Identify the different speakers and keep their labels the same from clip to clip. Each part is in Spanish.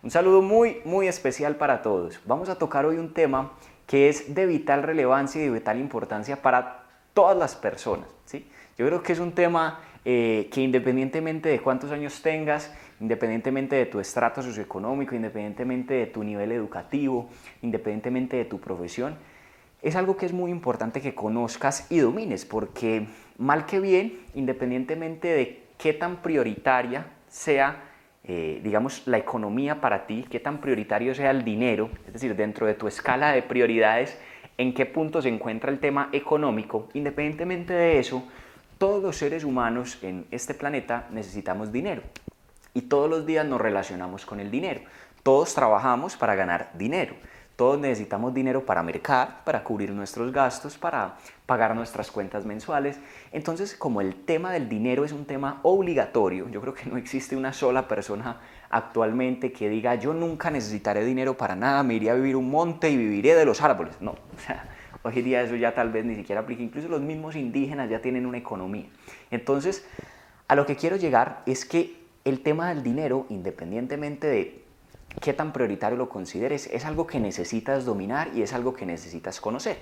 Speaker 1: Un saludo muy, muy especial para todos. Vamos a tocar hoy un tema que es de vital relevancia y de vital importancia para todas las personas. ¿sí? Yo creo que es un tema eh, que independientemente de cuántos años tengas, independientemente de tu estrato socioeconómico, independientemente de tu nivel educativo, independientemente de tu profesión, es algo que es muy importante que conozcas y domines, porque mal que bien, independientemente de qué tan prioritaria sea eh, digamos, la economía para ti, qué tan prioritario sea el dinero, es decir, dentro de tu escala de prioridades, en qué punto se encuentra el tema económico, independientemente de eso, todos los seres humanos en este planeta necesitamos dinero y todos los días nos relacionamos con el dinero. Todos trabajamos para ganar dinero. Todos necesitamos dinero para mercar, para cubrir nuestros gastos, para pagar nuestras cuentas mensuales. Entonces, como el tema del dinero es un tema obligatorio, yo creo que no existe una sola persona actualmente que diga yo nunca necesitaré dinero para nada, me iré a vivir un monte y viviré de los árboles. No, o sea, hoy día eso ya tal vez ni siquiera aplica. Incluso los mismos indígenas ya tienen una economía. Entonces, a lo que quiero llegar es que el tema del dinero, independientemente de qué tan prioritario lo consideres, es algo que necesitas dominar y es algo que necesitas conocer.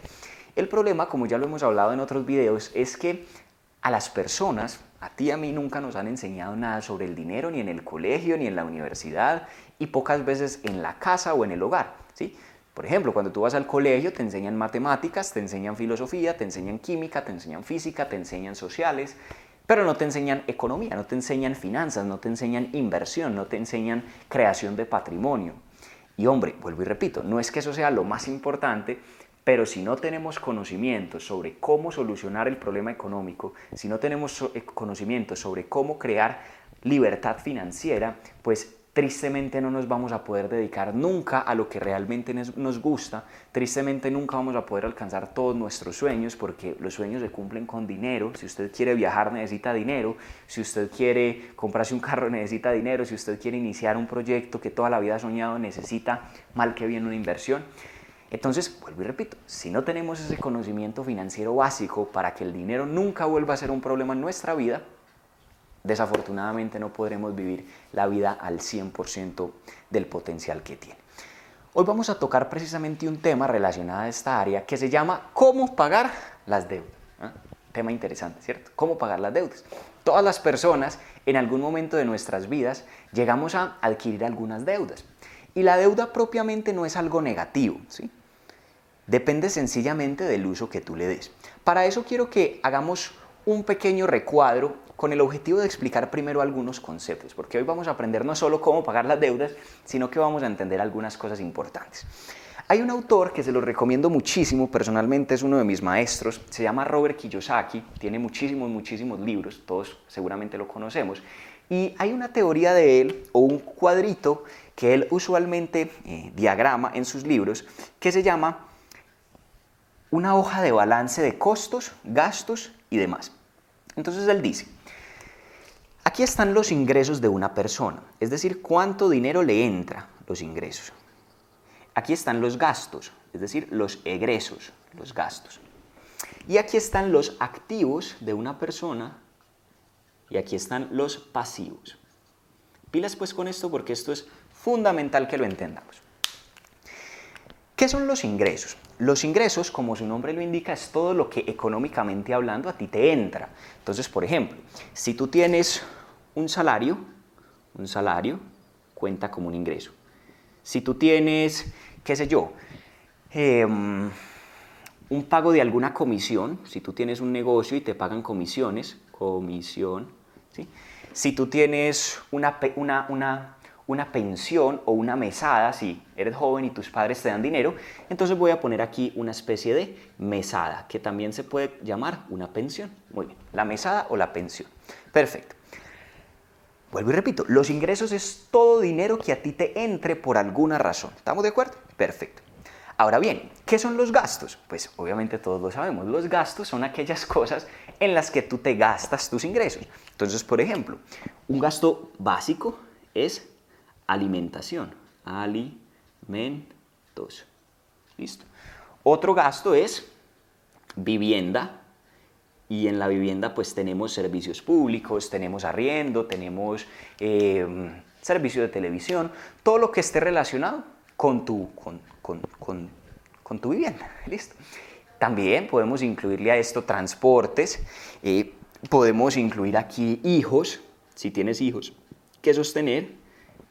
Speaker 1: El problema, como ya lo hemos hablado en otros videos, es que a las personas, a ti y a mí nunca nos han enseñado nada sobre el dinero, ni en el colegio, ni en la universidad, y pocas veces en la casa o en el hogar. ¿sí? Por ejemplo, cuando tú vas al colegio te enseñan matemáticas, te enseñan filosofía, te enseñan química, te enseñan física, te enseñan sociales, pero no te enseñan economía, no te enseñan finanzas, no te enseñan inversión, no te enseñan creación de patrimonio. Y hombre, vuelvo y repito, no es que eso sea lo más importante, pero si no tenemos conocimiento sobre cómo solucionar el problema económico, si no tenemos eh, conocimiento sobre cómo crear libertad financiera, pues tristemente no nos vamos a poder dedicar nunca a lo que realmente nos gusta, tristemente nunca vamos a poder alcanzar todos nuestros sueños porque los sueños se cumplen con dinero, si usted quiere viajar necesita dinero, si usted quiere comprarse un carro necesita dinero, si usted quiere iniciar un proyecto que toda la vida ha soñado necesita mal que bien una inversión. Entonces, vuelvo y repito, si no tenemos ese conocimiento financiero básico para que el dinero nunca vuelva a ser un problema en nuestra vida, desafortunadamente no podremos vivir la vida al 100% del potencial que tiene. Hoy vamos a tocar precisamente un tema relacionado a esta área que se llama cómo pagar las deudas. ¿ah? Tema interesante, ¿cierto? ¿Cómo pagar las deudas? Todas las personas en algún momento de nuestras vidas llegamos a adquirir algunas deudas. Y la deuda propiamente no es algo negativo, ¿sí? Depende sencillamente del uso que tú le des. Para eso quiero que hagamos un pequeño recuadro con el objetivo de explicar primero algunos conceptos, porque hoy vamos a aprender no solo cómo pagar las deudas, sino que vamos a entender algunas cosas importantes. Hay un autor que se lo recomiendo muchísimo, personalmente es uno de mis maestros, se llama Robert Kiyosaki, tiene muchísimos, muchísimos libros, todos seguramente lo conocemos, y hay una teoría de él o un cuadrito que él usualmente eh, diagrama en sus libros que se llama una hoja de balance de costos, gastos y demás. Entonces él dice, Aquí están los ingresos de una persona, es decir, cuánto dinero le entra los ingresos. Aquí están los gastos, es decir, los egresos, los gastos. Y aquí están los activos de una persona y aquí están los pasivos. Pilas pues con esto porque esto es fundamental que lo entendamos. ¿Qué son los ingresos? Los ingresos, como su nombre lo indica, es todo lo que económicamente hablando a ti te entra. Entonces, por ejemplo, si tú tienes un salario, un salario cuenta como un ingreso. Si tú tienes, qué sé yo, em, un pago de alguna comisión, si tú tienes un negocio y te pagan comisiones, comisión, ¿sí? si tú tienes una, una, una, una pensión o una mesada, si eres joven y tus padres te dan dinero, entonces voy a poner aquí una especie de mesada, que también se puede llamar una pensión. Muy bien, la mesada o la pensión. Perfecto. Vuelvo y repito, los ingresos es todo dinero que a ti te entre por alguna razón. ¿Estamos de acuerdo? Perfecto. Ahora bien, ¿qué son los gastos? Pues obviamente todos lo sabemos. Los gastos son aquellas cosas en las que tú te gastas tus ingresos. Entonces, por ejemplo, un gasto básico es alimentación. Alimentos. Listo. Otro gasto es vivienda, y en la vivienda pues tenemos servicios públicos, tenemos arriendo, tenemos em, servicio de televisión, todo lo que esté relacionado con tu, con, con, con, tu vivienda. ¿Listo? También podemos incluirle a esto transportes, eh, podemos incluir aquí hijos, si tienes hijos que sostener,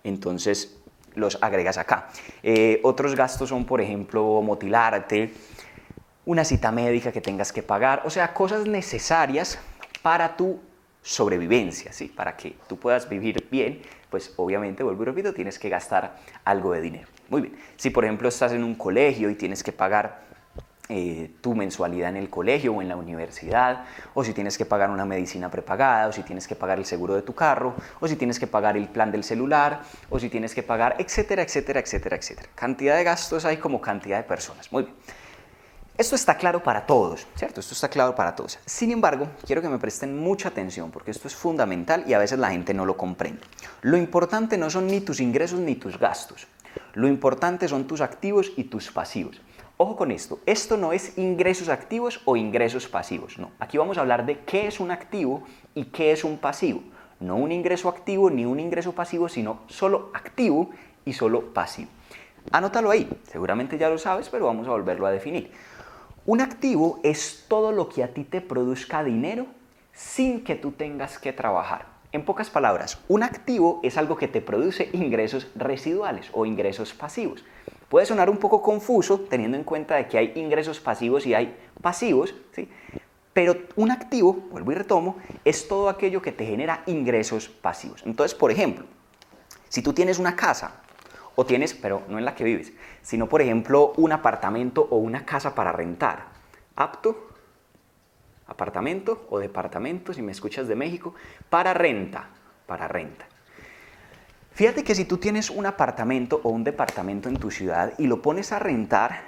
Speaker 1: entonces los agregas acá. Eh, otros gastos son, por ejemplo, motilarte, una cita médica que tengas que pagar, o sea, cosas necesarias para tu sobrevivencia, ¿sí? Para que tú puedas vivir bien, pues obviamente, vuelvo y repito, tienes que gastar algo de dinero. Muy bien. Si por ejemplo estás en un colegio y tienes que pagar eh, tu mensualidad en el colegio o en la universidad, o si tienes que pagar una medicina prepagada, o si tienes que pagar el seguro de tu carro, o si tienes que pagar el plan del celular, o si tienes que pagar, etcétera, etcétera, etcétera, etcétera. Cantidad de gastos hay como cantidad de personas. Muy bien. Esto está claro para todos, ¿cierto? Esto está claro para todos. Sin embargo, quiero que me presten mucha atención porque esto es fundamental y a veces la gente no lo comprende. Lo importante no son ni tus ingresos ni tus gastos. Lo importante son tus activos y tus pasivos. Ojo con esto, esto no es ingresos activos o ingresos pasivos, no. Aquí vamos a hablar de qué es un activo y qué es un pasivo. No un ingreso activo ni un ingreso pasivo, sino solo activo y solo pasivo. Anótalo ahí, seguramente ya lo sabes, pero vamos a volverlo a definir. Un activo es todo lo que a ti te produzca dinero sin que tú tengas que trabajar. En pocas palabras, un activo es algo que te produce ingresos residuales o ingresos pasivos. Puede sonar un poco confuso teniendo en cuenta de que hay ingresos pasivos y hay pasivos, ¿sí? pero un activo, vuelvo y retomo, es todo aquello que te genera ingresos pasivos. Entonces, por ejemplo, si tú tienes una casa o tienes, pero no en la que vives, sino por ejemplo un apartamento o una casa para rentar, apto, apartamento o departamento, si me escuchas de México, para renta, para renta. Fíjate que si tú tienes un apartamento o un departamento en tu ciudad y lo pones a rentar,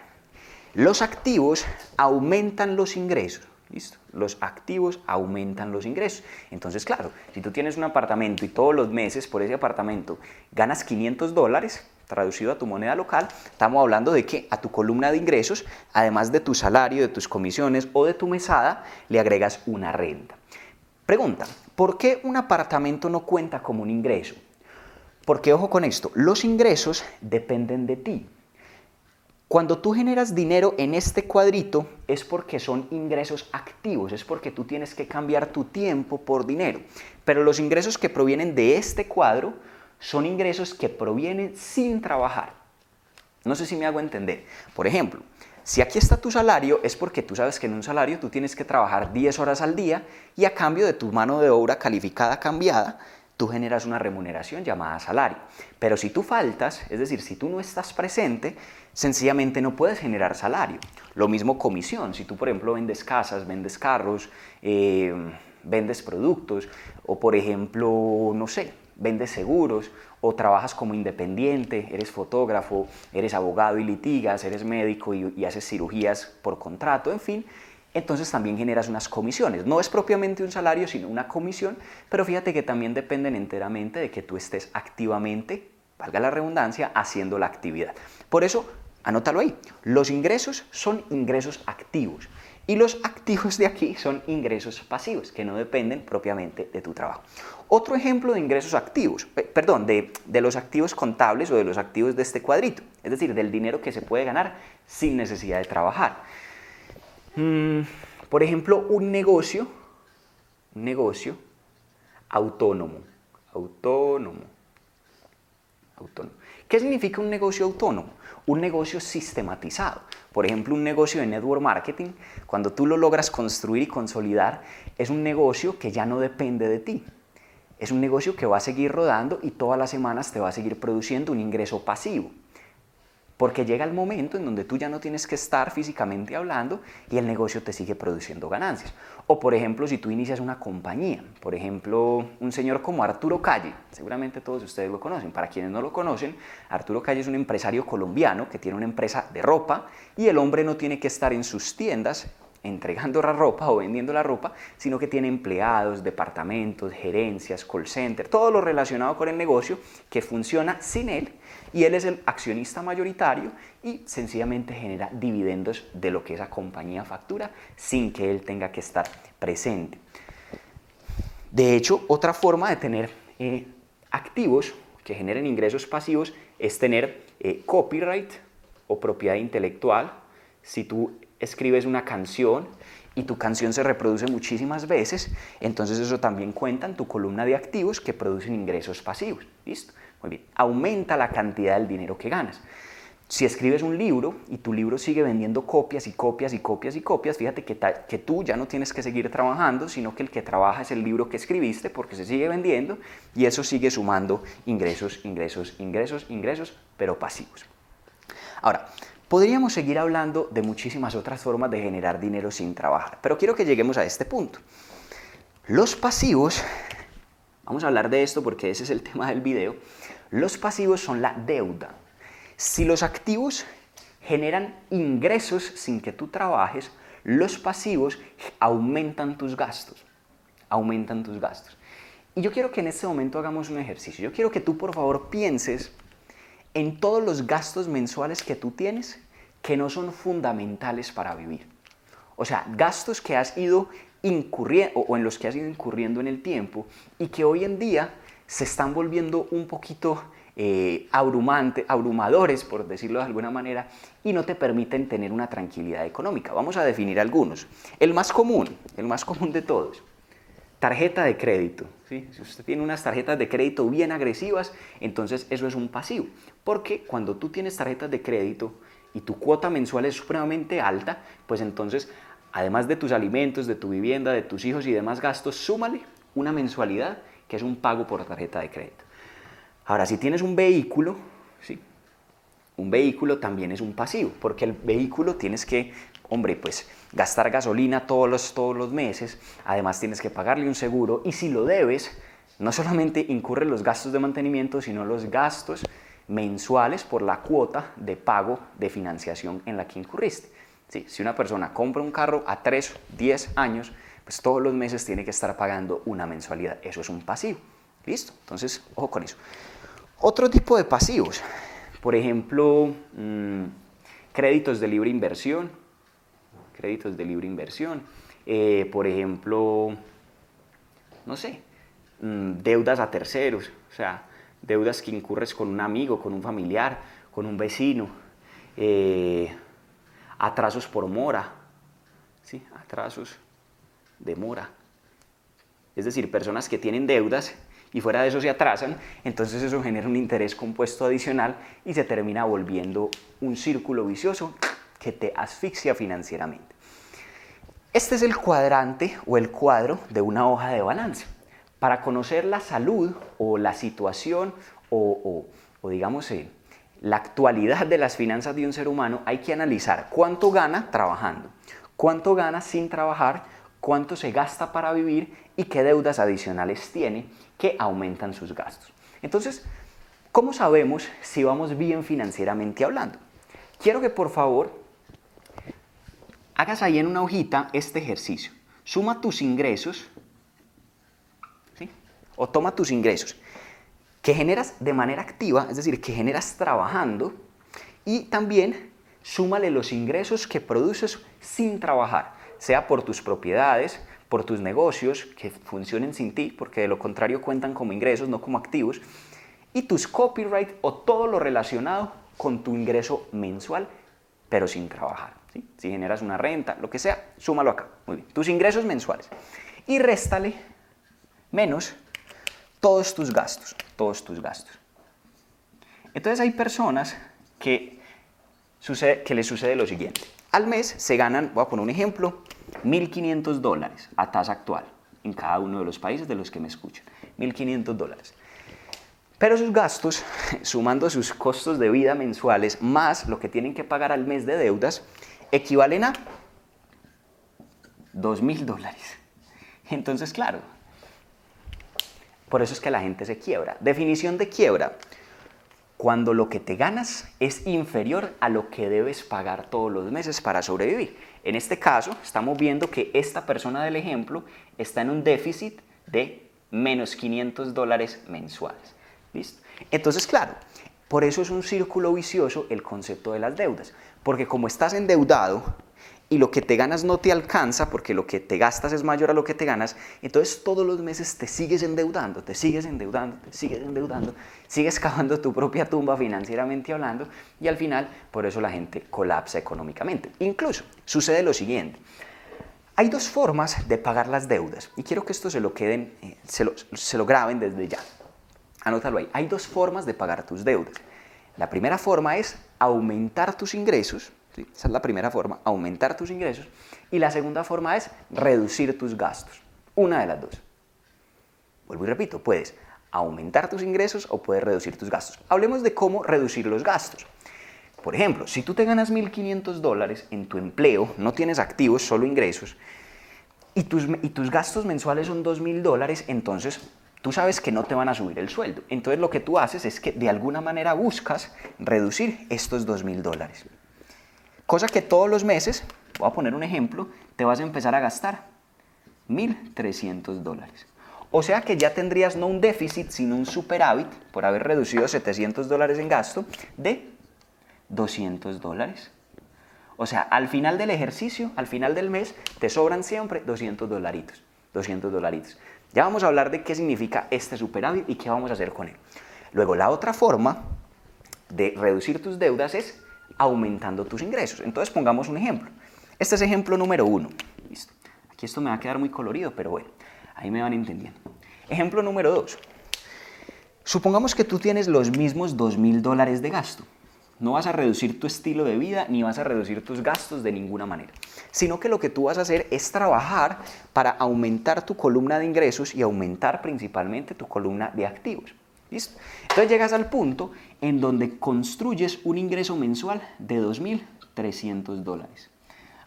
Speaker 1: los activos aumentan los ingresos. ¿Listo? Los activos aumentan los ingresos. Entonces, claro, si tú tienes un apartamento y todos los meses por ese apartamento ganas 500 dólares, traducido a tu moneda local, estamos hablando de que a tu columna de ingresos, además de tu salario, de tus comisiones o de tu mesada, le agregas una renta. Pregunta, ¿por qué un apartamento no cuenta como un ingreso? Porque ojo con esto, los ingresos dependen de ti. Cuando tú generas dinero en este cuadrito es porque son ingresos activos, es porque tú tienes que cambiar tu tiempo por dinero. Pero los ingresos que provienen de este cuadro son ingresos que provienen sin trabajar. No sé si me hago entender. Por ejemplo, si aquí está tu salario es porque tú sabes que en un salario tú tienes que trabajar 10 horas al día y a cambio de tu mano de obra calificada cambiada, tú generas una remuneración llamada salario. Pero si tú faltas, es decir, si tú no estás presente, sencillamente no puedes generar salario. Lo mismo comisión, si tú por ejemplo vendes casas, vendes carros, eh, vendes productos o por ejemplo, no sé, vendes seguros o trabajas como independiente, eres fotógrafo, eres abogado y litigas, eres médico y haces cirugías por contrato, en fin, entonces también generas unas comisiones. No es propiamente un salario, sino una comisión, pero fíjate que también dependen enteramente de que tú estés activamente, valga la redundancia, haciendo la actividad. Por eso, anótalo ahí, los ingresos son ingresos activos y los activos de aquí son ingresos pasivos, que no dependen propiamente de tu trabajo. Otro ejemplo de ingresos activos, perdón, de, los activos contables o de los activos de este cuadrito, es decir, del dinero que se puede ganar sin necesidad de trabajar. Mm, por ejemplo, un negocio, un negocio autónomo, autónomo, autónomo. ¿Qué significa un negocio autónomo? Un negocio sistematizado. Por ejemplo, un negocio de network marketing, cuando tú lo logras construir y consolidar, es un negocio que ya no depende de ti. Es un negocio que va a seguir rodando y todas las semanas te va a seguir produciendo un ingreso pasivo. Porque llega el momento en donde tú ya no tienes que estar físicamente hablando y el negocio te sigue produciendo ganancias. O por ejemplo, si tú inicias una compañía, por ejemplo, un señor como Arturo Calle, seguramente todos ustedes lo conocen, para quienes no lo conocen, Arturo Calle es un empresario colombiano que tiene una empresa de ropa y el hombre no tiene que estar en sus tiendas entregando la ropa o vendiendo la ropa, sino que tiene empleados, departamentos, gerencias, call center, todo lo relacionado con el negocio que funciona sin él y él es el accionista mayoritario y sencillamente genera dividendos de lo que esa compañía factura sin que él tenga que estar presente. De hecho, otra forma de tener eh, activos que generen ingresos pasivos es tener eh, copyright o propiedad intelectual. Si tú escribes una canción y tu canción se reproduce muchísimas veces, entonces eso también cuenta en tu columna de activos que producen ingresos pasivos. ¿Listo? Muy bien. Aumenta la cantidad del dinero que ganas. Si escribes un libro y tu libro sigue vendiendo copias y copias y copias y copias, fíjate que, que, tú ya no tienes que seguir trabajando, sino que el que trabaja es el libro que escribiste porque se sigue vendiendo y eso sigue sumando ingresos, ingresos, ingresos, ingresos, pero pasivos. Ahora, Podríamos seguir hablando de muchísimas otras formas de generar dinero sin trabajar, pero quiero que lleguemos a este punto. Los pasivos, vamos a hablar de esto porque ese es el tema del video, los pasivos son la deuda. Si los activos generan ingresos sin que tú trabajes, los pasivos aumentan tus gastos, aumentan tus gastos. Y yo quiero que en este momento hagamos un ejercicio. Yo quiero que tú por favor pienses en todos los gastos mensuales que tú tienes que no son fundamentales para vivir. O sea, gastos que has ido incurriendo o en los que has ido incurriendo en el tiempo y que hoy en día se están volviendo un poquito eh, abrumante, abrumadores, por decirlo de alguna manera, y no te permiten tener una tranquilidad económica. Vamos a definir algunos. El más común, el más común de todos, Tarjeta de crédito. Si usted tiene unas tarjetas de crédito bien agresivas, entonces eso es un pasivo. Porque cuando tú tienes tarjetas de crédito y tu cuota mensual es supremamente alta, pues entonces, además de tus alimentos, de tu vivienda, de tus hijos y demás gastos, súmale una mensualidad que es un pago por tarjeta de crédito. Ahora, si tienes un vehículo, ¿sí? un vehículo también es un pasivo, porque el vehículo tienes que hombre, pues gastar gasolina todos los, todos los meses, además tienes que pagarle un seguro y si lo debes, no solamente incurren los gastos de mantenimiento, sino los gastos mensuales por la cuota de pago de financiación en la que incurriste. si una persona compra un carro a 3, 10 años, pues todos los meses tiene que estar pagando una mensualidad. Eso es un pasivo. ¿Listo? Entonces, ojo con eso. Otro tipo de pasivos, por ejemplo, mm, créditos de libre inversión, créditos de libre inversión. Eh, por ejemplo, no sé, mm, deudas a terceros, o sea, deudas que incurres con un amigo, con un familiar, con un vecino, eh, atrasos por mora, ¿sí? atrasos de mora. Es decir, personas que tienen deudas y fuera de eso se atrasan, entonces eso genera un interés compuesto adicional y se termina volviendo un círculo vicioso que te asfixia financieramente. Este es el cuadrante o el cuadro de una hoja de balance. Para conocer la salud o la situación o, digamos eh, la actualidad de las finanzas de un ser humano, hay que analizar cuánto gana trabajando, cuánto gana sin trabajar, cuánto se gasta para vivir y qué deudas adicionales tiene que aumentan sus gastos. Entonces, ¿cómo sabemos si vamos bien financieramente hablando? Quiero que por favor hagas ahí en una hojita este ejercicio. Suma tus ingresos, ¿sí? o toma tus ingresos, que generas de manera activa, es decir, que generas trabajando, y también súmale los ingresos que produces sin trabajar, sea por tus propiedades, por tus negocios que funcionen sin ti, porque de lo contrario cuentan como ingresos, no como activos, y tus copyright o todo lo relacionado con tu ingreso mensual, pero sin trabajar. Si generas una renta, lo que sea, súmalo acá. Muy bien. Tus ingresos mensuales. Y réstale menos todos tus gastos, todos tus gastos. Entonces hay personas que, sucede, que les sucede lo siguiente. Al mes se ganan, voy a poner un ejemplo, 1.500 dólares a tasa actual en cada uno de los países de los que me escuchan. 1.500 dólares. Pero sus gastos, sumando sus costos de vida mensuales más lo que tienen que pagar al mes de deudas, equivalen a 2 mil dólares. Entonces, claro, por eso es que la gente se quiebra. Definición de quiebra. Cuando lo que te ganas es inferior a lo que debes pagar todos los meses para sobrevivir. En este caso, estamos viendo que esta persona del ejemplo está en un déficit de menos 500 dólares mensuales. ¿Listo? Entonces, claro, por eso es un círculo vicioso el concepto de las deudas. Porque como estás endeudado y lo que te ganas no te alcanza porque lo que te gastas es mayor a lo que te ganas, entonces todos los meses te sigues endeudando, te sigues endeudando, te sigues endeudando, sigues cavando tu propia tumba financieramente hablando y al final por eso la gente colapsa económicamente. Incluso sucede lo siguiente. Hay dos formas de pagar las deudas y quiero que esto se lo queden, eh, se, lo, se lo graben desde ya. Anótalo ahí. Hay dos formas de pagar tus deudas. La primera forma es aumentar tus ingresos esa es la primera forma, aumentar tus ingresos. Y la segunda forma es reducir tus gastos. Una de las dos. Vuelvo y repito, puedes aumentar tus ingresos o puedes reducir tus gastos. Hablemos de cómo reducir los gastos. Por ejemplo, si tú te ganas 1.500 dólares en tu empleo, no tienes activos, solo ingresos, y tus, y tus gastos mensuales son 2.000 dólares, entonces tú sabes que no te van a subir el sueldo. Entonces lo que tú haces es que de alguna manera buscas reducir estos 2.000 dólares. Cosa que todos los meses, voy a poner un ejemplo, te vas a empezar a gastar 1.300 dólares. O sea que ya tendrías no un déficit, sino un superávit, por haber reducido 700 dólares en gasto, de 200 dólares. O sea, al final del ejercicio, al final del mes, te sobran siempre 200 dolaritos. 200 dolaritos. Ya vamos a hablar de qué significa este superávit y qué vamos a hacer con él. Luego, la otra forma de reducir tus deudas es aumentando tus ingresos. Entonces pongamos un ejemplo. Este es ejemplo número uno. Listo. Aquí esto me va a quedar muy colorido, pero bueno, ahí me van entendiendo. Ejemplo número dos. Supongamos que tú tienes los mismos dos mil dólares de gasto. No vas a reducir tu estilo de vida ni vas a reducir tus gastos de ninguna manera, sino que lo que tú vas a hacer es trabajar para aumentar tu columna de ingresos y aumentar principalmente tu columna de activos. ¿Listo? Entonces llegas al punto en donde construyes un ingreso mensual de 2.300 dólares.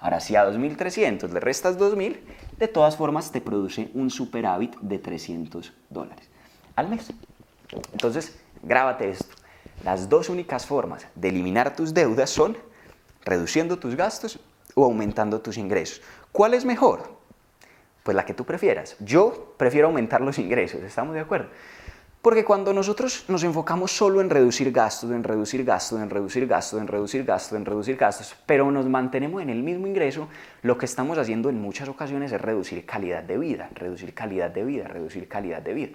Speaker 1: Ahora, si a 2.300 le restas 2.000, de todas formas te produce un superávit de 300 dólares al mes. Entonces, grábate esto. Las dos únicas formas de eliminar tus deudas son reduciendo tus gastos aumentando tus ingresos. ¿Cuál es mejor? Pues la que tú prefieras. Yo prefiero aumentar los ingresos, ¿estamos de acuerdo? Porque cuando nosotros nos enfocamos solo en reducir gastos, en reducir gastos, en reducir gastos, en reducir gastos, en reducir gastos, pero nos mantenemos en el mismo ingreso, lo que estamos haciendo en muchas ocasiones es reducir calidad de vida, reducir calidad de vida, reducir calidad de vida.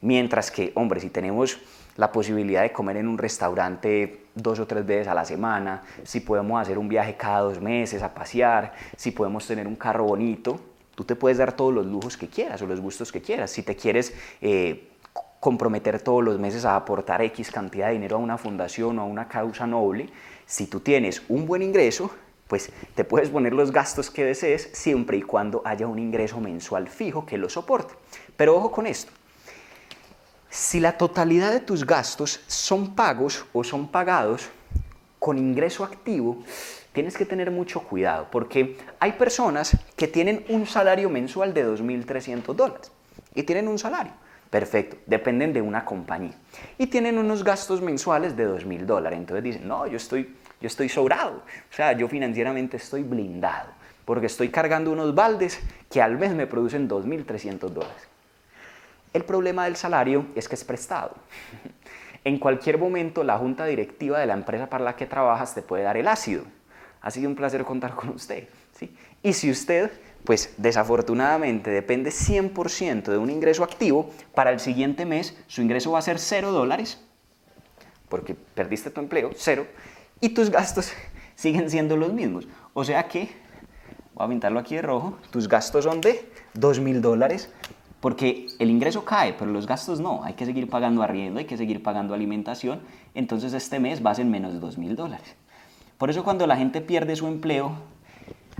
Speaker 1: Mientras que, hombre, si tenemos la posibilidad de comer en un restaurante dos o tres veces a la semana, si podemos hacer un viaje cada dos meses a pasear, si podemos tener un carro bonito, tú te puedes dar todos los lujos que quieras o los gustos que quieras. Si te quieres... Eh, comprometer todos los meses a aportar X cantidad de dinero a una fundación o a una causa noble, si tú tienes un buen ingreso, pues te puedes poner los gastos que desees siempre y cuando haya un ingreso mensual fijo que lo soporte. Pero ojo con esto. Si la totalidad de tus gastos son pagos o son pagados con ingreso activo, tienes que tener mucho cuidado porque hay personas que tienen un salario mensual de 2.300 dólares y tienen un salario Perfecto, dependen de una compañía. Y tienen unos gastos mensuales de 2 mil dólares. Entonces dicen, no, yo estoy, yo estoy sobrado. O sea, yo financieramente estoy blindado. Porque estoy cargando unos baldes que al mes me producen 2.300 dólares. El problema del salario es que es prestado. En cualquier momento la junta directiva de la empresa para la que trabajas te puede dar el ácido. Ha sido un placer contar con usted. ¿sí? Y si usted pues desafortunadamente depende 100% de un ingreso activo, para el siguiente mes su ingreso va a ser 0 dólares, porque perdiste tu empleo, 0, y tus gastos siguen siendo los mismos. O sea que, voy a pintarlo aquí de rojo, tus gastos son de 2 mil dólares, porque el ingreso cae, pero los gastos no. Hay que seguir pagando arriendo, hay que seguir pagando alimentación, entonces este mes vas en menos de 2 mil dólares. Por eso cuando la gente pierde su empleo,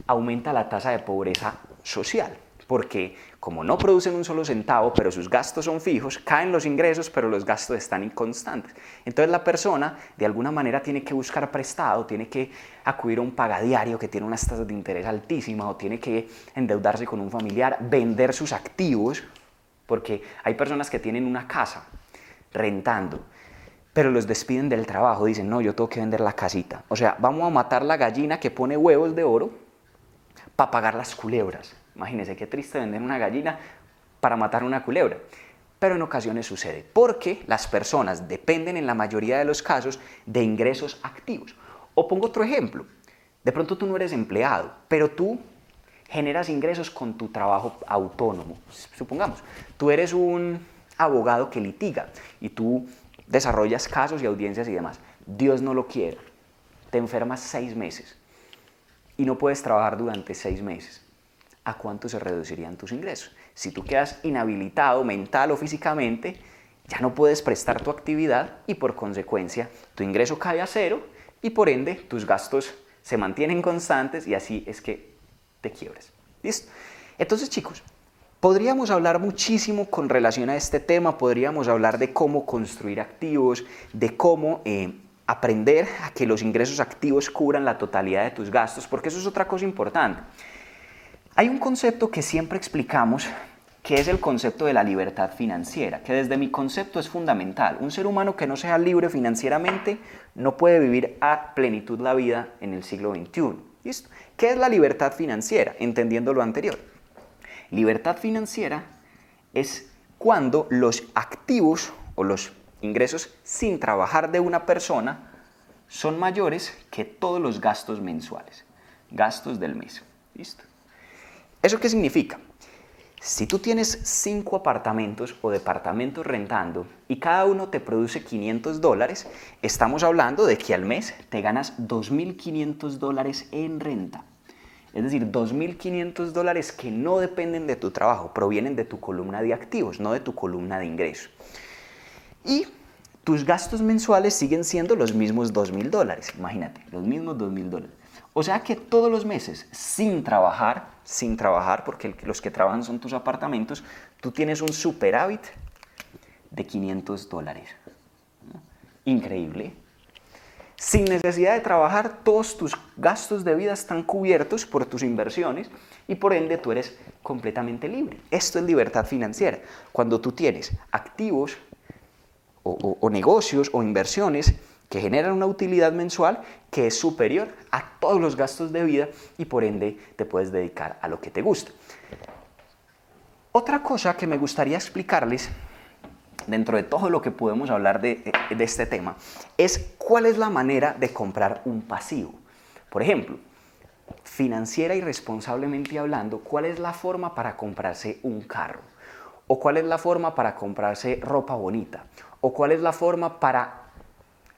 Speaker 1: aumenta la tasa de pobreza social, porque como no producen un solo centavo, pero sus gastos son fijos, caen los ingresos, pero los gastos están inconstantes. Entonces la persona de alguna manera tiene que buscar prestado, tiene que acudir a un pagadiario que tiene unas tasas de interés altísimas o tiene que endeudarse con un familiar, vender sus activos, porque hay personas que tienen una casa rentando pero los despiden del trabajo, dicen, no, yo tengo que vender la casita. O sea, vamos a matar la gallina que pone huevos de oro para pagar las culebras. Imagínense qué triste vender una gallina para matar una culebra. Pero en ocasiones sucede, porque las personas dependen en la mayoría de los casos de ingresos activos. O pongo otro ejemplo. De pronto tú no eres empleado, pero tú generas ingresos con tu trabajo autónomo. Supongamos, tú eres un abogado que litiga y tú desarrollas casos y audiencias y demás. Dios no lo quiere. Te enfermas seis meses y no puedes trabajar durante seis meses. ¿A cuánto se reducirían tus ingresos? Si tú quedas inhabilitado mental o físicamente, ya no puedes prestar tu actividad y por consecuencia tu ingreso cae a cero y por ende tus gastos se mantienen constantes y así es que te quiebres. ¿Listo? Entonces chicos, podríamos hablar muchísimo con relación a este tema, podríamos hablar de cómo construir activos, de cómo eh, aprender a que los ingresos activos cubran la totalidad de tus gastos, porque eso es otra cosa importante. Hay un concepto que siempre explicamos que es el concepto de la libertad financiera, que desde mi concepto es fundamental. Un ser humano que no sea libre financieramente no puede vivir a plenitud la vida en el siglo XXI. ¿Listo? ¿Qué es la libertad financiera? Entendiendo lo anterior. Libertad financiera es cuando los activos o los ingresos sin trabajar de una persona son mayores que todos los gastos mensuales, gastos del mes. ¿Listo? ¿Eso qué significa? Si tú tienes cinco apartamentos o departamentos rentando y cada uno te produce 500 dólares, estamos hablando de que al mes te ganas 2.500 dólares en renta. Es decir, 2.500 dólares que no dependen de tu trabajo, provienen de tu columna de activos, no de tu columna de ingresos. Y tus gastos mensuales siguen siendo los mismos 2.000 dólares, imagínate, los mismos 2.000 dólares. O sea que todos los meses, sin trabajar, sin trabajar, porque los que trabajan son tus apartamentos, tú tienes un superávit de 500 dólares. Increíble. Sin necesidad de trabajar, todos tus gastos de vida están cubiertos por tus inversiones y por ende tú eres completamente libre. Esto es libertad financiera. Cuando tú tienes activos o negocios o inversiones que generan una utilidad mensual que es superior a todos los gastos de vida y por ende te puedes dedicar a lo que te gusta. Otra cosa que me gustaría explicarles dentro de todo lo que podemos hablar de, de, este tema es cuál es la manera de comprar un pasivo. Por ejemplo, financiera y responsablemente hablando, ¿cuál es la forma para comprarse un carro? ¿O cuál es la forma para comprarse ropa bonita? ¿O cuál es la forma para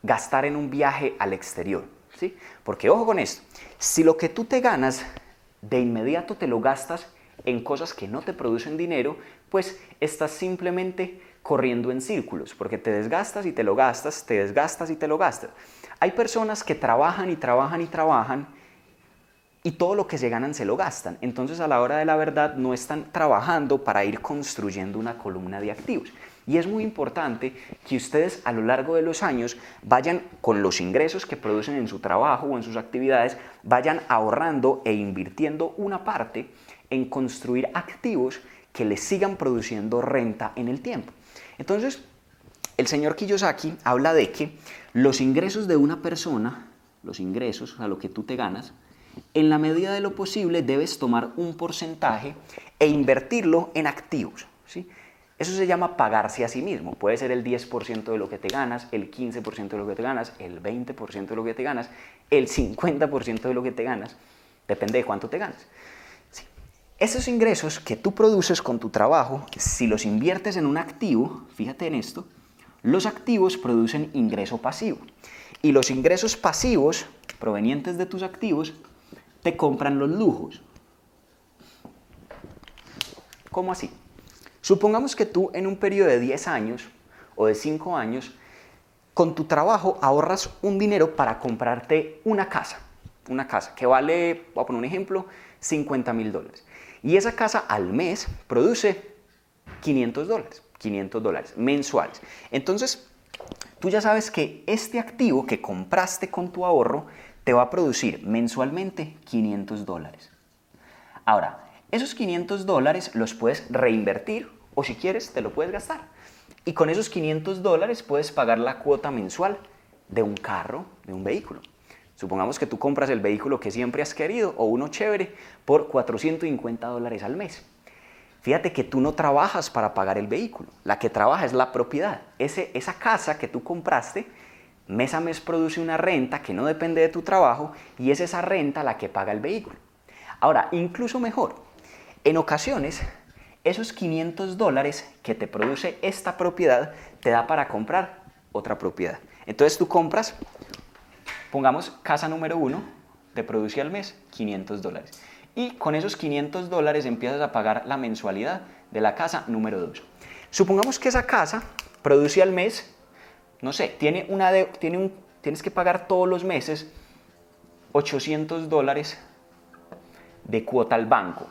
Speaker 1: gastar en un viaje al exterior. ¿sí? Porque ojo con esto, si lo que tú te ganas de inmediato te lo gastas en cosas que no te producen dinero, pues estás simplemente corriendo en círculos, porque te desgastas y te lo gastas, te desgastas y te lo gastas. Hay personas que trabajan y trabajan y trabajan y todo lo que se ganan se lo gastan. Entonces a la hora de la verdad no están trabajando para ir construyendo una columna de activos. Y es muy importante que ustedes a lo largo de los años vayan con los ingresos que producen en su trabajo o en sus actividades, vayan ahorrando e invirtiendo una parte en construir activos que les sigan produciendo renta en el tiempo. Entonces, el señor Kiyosaki habla de que los ingresos de una persona, los ingresos, a lo que tú te ganas, en la medida de lo posible debes tomar un porcentaje e invertirlo en activos. ¿sí? Eso se llama pagarse a sí mismo. Puede ser el 10% de lo que te ganas, el 15% de lo que te ganas, el 20% de lo que te ganas, el 50% de lo que te ganas. Depende de cuánto te ganas. Esos ingresos que tú produces con tu trabajo, si los inviertes en un activo, fíjate en esto, los activos producen ingreso pasivo. Y los ingresos pasivos provenientes de tus activos te compran los lujos. ¿Cómo así? Supongamos que tú en un periodo de 10 años o de 5 años, con tu trabajo ahorras un dinero para comprarte una casa. Una casa que vale, voy a poner un ejemplo, 50 mil dólares. Y esa casa al mes produce 500 dólares, 500 dólares mensuales. Entonces, tú ya sabes que este activo que compraste con tu ahorro te va a producir mensualmente 500 dólares. Ahora, esos 500 dólares los puedes reinvertir o si quieres te lo puedes gastar. Y con esos 500 dólares puedes pagar la cuota mensual de un carro, de un vehículo. Supongamos que tú compras el vehículo que siempre has querido o uno chévere por 450 dólares al mes. Fíjate que tú no trabajas para pagar el vehículo. La que trabaja es la propiedad. Ese, esa casa que tú compraste mes a mes produce una renta que no depende de tu trabajo y es esa renta la que paga el vehículo. Ahora, incluso mejor, en ocasiones esos 500 dólares que te produce esta propiedad te da para comprar otra propiedad. Entonces tú compras, pongamos casa número uno, te produce al mes 500 dólares. Y con esos 500 dólares empiezas a pagar la mensualidad de la casa número 2. Supongamos que esa casa produce al mes, no sé, tiene una tiene un, tienes que pagar todos los meses 800 dólares de cuota al banco.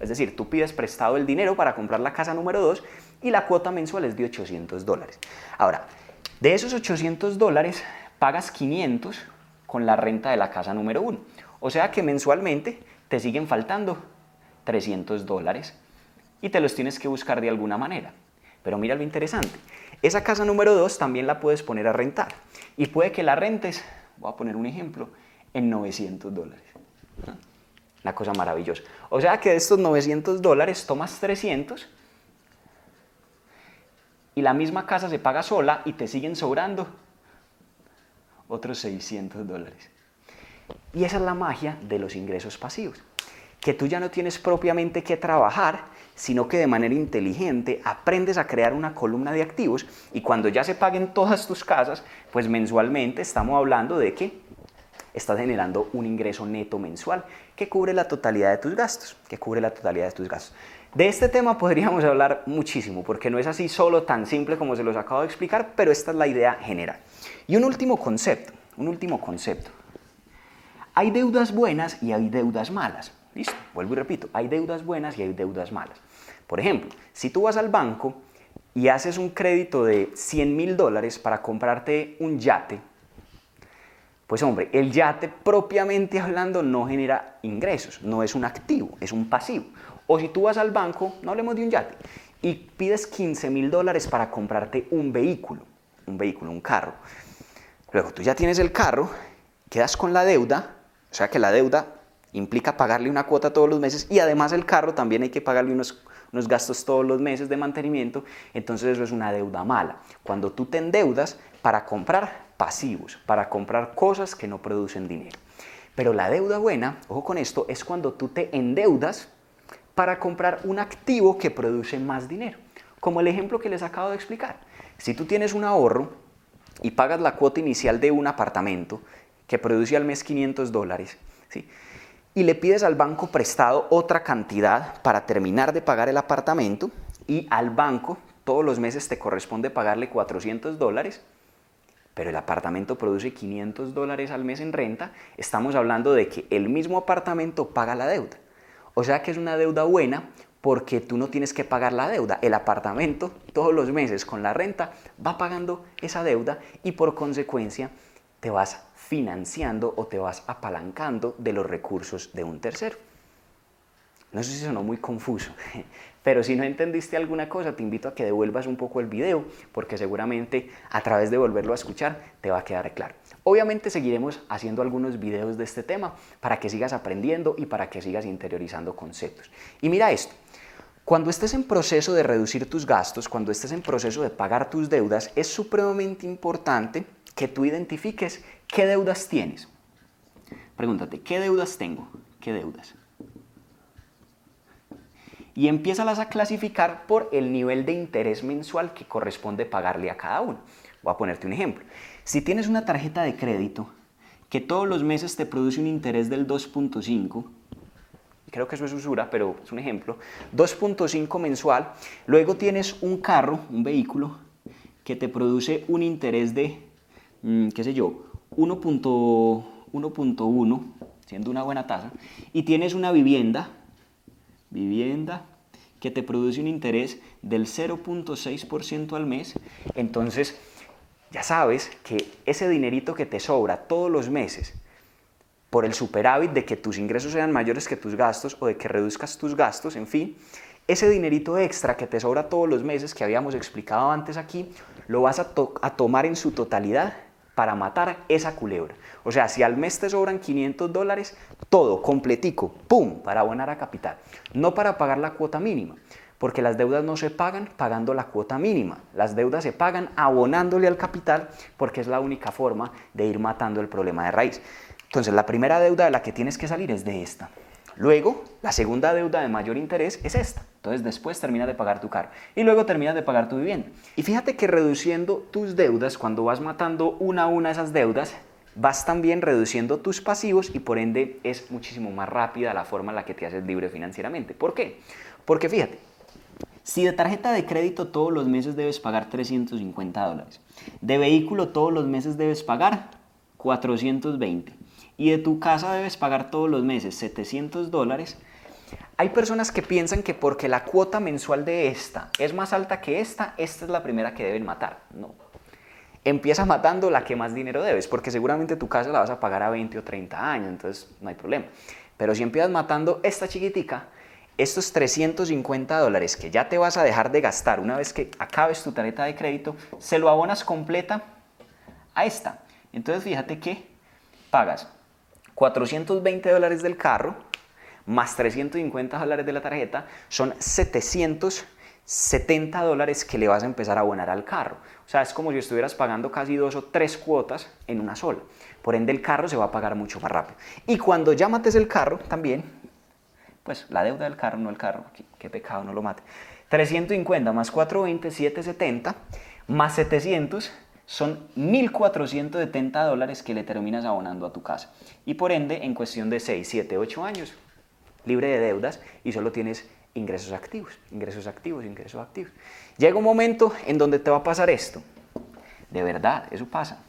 Speaker 1: Es decir, tú pides prestado el dinero para comprar la casa número 2 y la cuota mensual es de 800 dólares. Ahora, de esos 800 dólares pagas 500 con la renta de la casa número 1. O sea que mensualmente te siguen faltando 300 dólares y te los tienes que buscar de alguna manera. Pero mira lo interesante, esa casa número 2 también la puedes poner a rentar y puede que la rentes, voy a poner un ejemplo, en 900 dólares. Una cosa maravillosa. O sea que de estos 900 dólares tomas 300 y la misma casa se paga sola y te siguen sobrando otros 600 dólares. Y esa es la magia de los ingresos pasivos. Que tú ya no tienes propiamente que trabajar, sino que de manera inteligente aprendes a crear una columna de activos y cuando ya se paguen todas tus casas, pues mensualmente estamos hablando de que estás generando un ingreso neto mensual que cubre la totalidad de tus gastos, que cubre la totalidad de tus gastos. De este tema podríamos hablar muchísimo, porque no es así solo tan simple como se los acabo de explicar, pero esta es la idea general. Y un último concepto, un último concepto. Hay deudas buenas y hay deudas malas. Listo, vuelvo y repito, hay deudas buenas y hay deudas malas. Por ejemplo, si tú vas al banco y haces un crédito de 100 mil dólares para comprarte un yate, pues hombre, el yate propiamente hablando no genera ingresos, no es un activo, es un pasivo. O si tú vas al banco, no hablemos de un yate, y pides 15 mil dólares para comprarte un vehículo, un vehículo, un carro. Luego tú ya tienes el carro, quedas con la deuda, o sea que la deuda implica pagarle una cuota todos los meses y además el carro también hay que pagarle unos, unos gastos todos los meses de mantenimiento, entonces eso es una deuda mala. Cuando tú te endeudas para comprar, pasivos, para comprar cosas que no producen dinero. Pero la deuda buena, ojo con esto, es cuando tú te endeudas para comprar un activo que produce más dinero. Como el ejemplo que les acabo de explicar. Si tú tienes un ahorro y pagas la cuota inicial de un apartamento que produce al mes 500 dólares, ¿sí? y le pides al banco prestado otra cantidad para terminar de pagar el apartamento y al banco todos los meses te corresponde pagarle 400 dólares, pero el apartamento produce 500 dólares al mes en renta, estamos hablando de que el mismo apartamento paga la deuda. O sea que es una deuda buena porque tú no tienes que pagar la deuda. El apartamento todos los meses con la renta va pagando esa deuda y por consecuencia te vas financiando o te vas apalancando de los recursos de un tercero. No sé si sonó muy confuso, pero si no entendiste alguna cosa, te invito a que devuelvas un poco el video, porque seguramente a través de volverlo a escuchar te va a quedar claro. Obviamente seguiremos haciendo algunos videos de este tema para que sigas aprendiendo y para que sigas interiorizando conceptos. Y mira esto, cuando estés en proceso de reducir tus gastos, cuando estés en proceso de pagar tus deudas, es supremamente importante que tú identifiques qué deudas tienes. Pregúntate, ¿qué deudas tengo? ¿Qué deudas? Y empiézalas a clasificar por el nivel de interés mensual que corresponde pagarle a cada uno. Voy a ponerte un ejemplo. Si tienes una tarjeta de crédito que todos los meses te produce un interés del 2.5, creo que eso es usura, pero es un ejemplo, 2.5 mensual, luego tienes un carro, un vehículo, que te produce un interés de, mm, qué sé yo, 1.1, siendo una buena tasa, y tienes una vivienda vivienda que te produce un interés del 0.6% al mes, entonces ya sabes que ese dinerito que te sobra todos los meses por el superávit de que tus ingresos sean mayores que tus gastos o de que reduzcas tus gastos, en fin, ese dinerito extra que te sobra todos los meses que habíamos explicado antes aquí, lo vas a, a tomar en su totalidad para matar esa culebra. O sea, si al mes te sobran 500 dólares, todo, completico, ¡pum!, para abonar a capital. No para pagar la cuota mínima. Porque las deudas no se pagan pagando la cuota mínima, las deudas se pagan abonándole al capital porque es la única forma de ir matando el problema de raíz. Entonces, la primera deuda de la que tienes que salir es de esta. Luego, la segunda deuda de mayor interés es esta. Entonces, después terminas de pagar tu carro y luego terminas de pagar tu vivienda. Y fíjate que reduciendo tus deudas, cuando vas matando una a una esas deudas, vas también reduciendo tus pasivos y por ende es muchísimo más rápida la forma en la que te haces libre financieramente. ¿Por qué? Porque fíjate, si de tarjeta de crédito todos los meses debes pagar 350 dólares, de vehículo todos los meses debes pagar 420 y de tu casa debes pagar todos los meses 700 dólares, hay personas que piensan que porque la cuota mensual de esta es más alta que esta, esta es la primera que deben matar. No. Empieza matando la que más dinero debes, porque seguramente tu casa la vas a pagar a 20 o 30 años, entonces no hay problema. Pero si empiezas matando esta chiquitica, estos 350 dólares que ya te vas a dejar de gastar una vez que acabes tu tarjeta de crédito, se lo abonas completa a esta. Entonces fíjate que pagas 420 dólares del carro más 350 dólares de la tarjeta son 770 dólares que le vas a empezar a abonar al carro. O sea, es como si estuvieras pagando casi dos o tres cuotas en una sola. Por ende, el carro se va a pagar mucho más rápido. Y cuando ya mates el carro, también, pues la deuda del carro, no el carro, qué, qué pecado, no lo mate. 350 más 420, 770, más 700 son 1.470 dólares que le terminas abonando a tu casa. Y por ende, en cuestión de 6, 7, 8 años, libre de deudas y solo tienes ingresos activos, ingresos activos, ingresos activos. Llega un momento en donde te va a pasar esto. De verdad, eso pasa.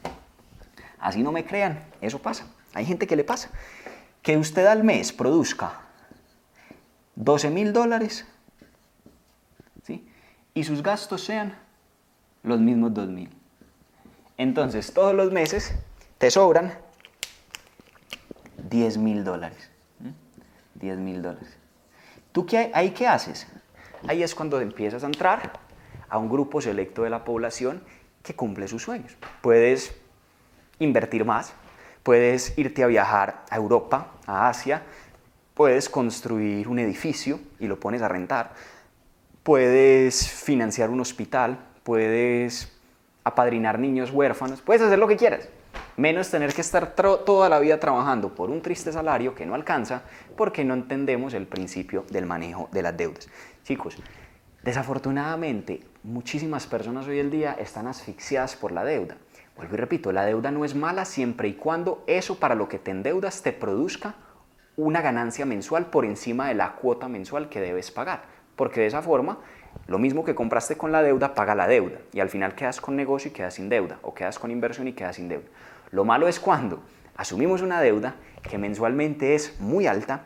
Speaker 1: Así no me crean, eso pasa. Hay gente que le pasa. Que usted al mes produzca 12 mil dólares ¿sí? y sus gastos sean los mismos 2 mil. Entonces, todos los meses te sobran 10 mil dólares. 10 mil dólares. ¿Tú qué, ahí qué haces? Ahí es cuando empiezas a entrar a un grupo selecto de la población que cumple sus sueños. Puedes invertir más, puedes irte a viajar a Europa, a Asia, puedes construir un edificio y lo pones a rentar, puedes financiar un hospital, puedes apadrinar niños huérfanos, puedes hacer lo que quieras, menos tener que estar toda la vida trabajando por un triste salario que no alcanza porque no entendemos el principio del manejo de las deudas. Chicos, desafortunadamente muchísimas personas hoy en día están asfixiadas por la deuda. Vuelvo y repito, la deuda no es mala siempre y cuando eso para lo que te endeudas te produzca una ganancia mensual por encima de la cuota mensual que debes pagar, porque de esa forma lo mismo que compraste con la deuda, paga la deuda. Y al final quedas con negocio y quedas sin deuda. O quedas con inversión y quedas sin deuda. Lo malo es cuando asumimos una deuda que mensualmente es muy alta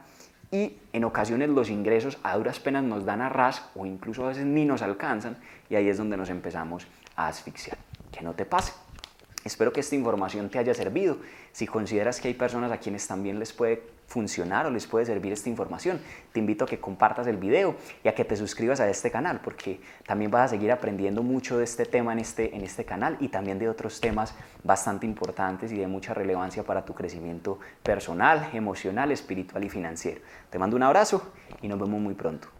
Speaker 1: y en ocasiones los ingresos a duras penas nos dan a ras o incluso a veces ni nos alcanzan y ahí es donde nos empezamos a asfixiar. Que no te pase. Espero que esta información te haya servido. Si consideras que hay personas a quienes también les puede funcionar o les puede servir esta información, te invito a que compartas el video y a que te suscribas a este canal porque también vas a seguir aprendiendo mucho de este tema en este, en este canal y también de otros temas bastante importantes y de mucha relevancia para tu crecimiento personal, emocional, espiritual y financiero. Te mando un abrazo y nos vemos muy pronto.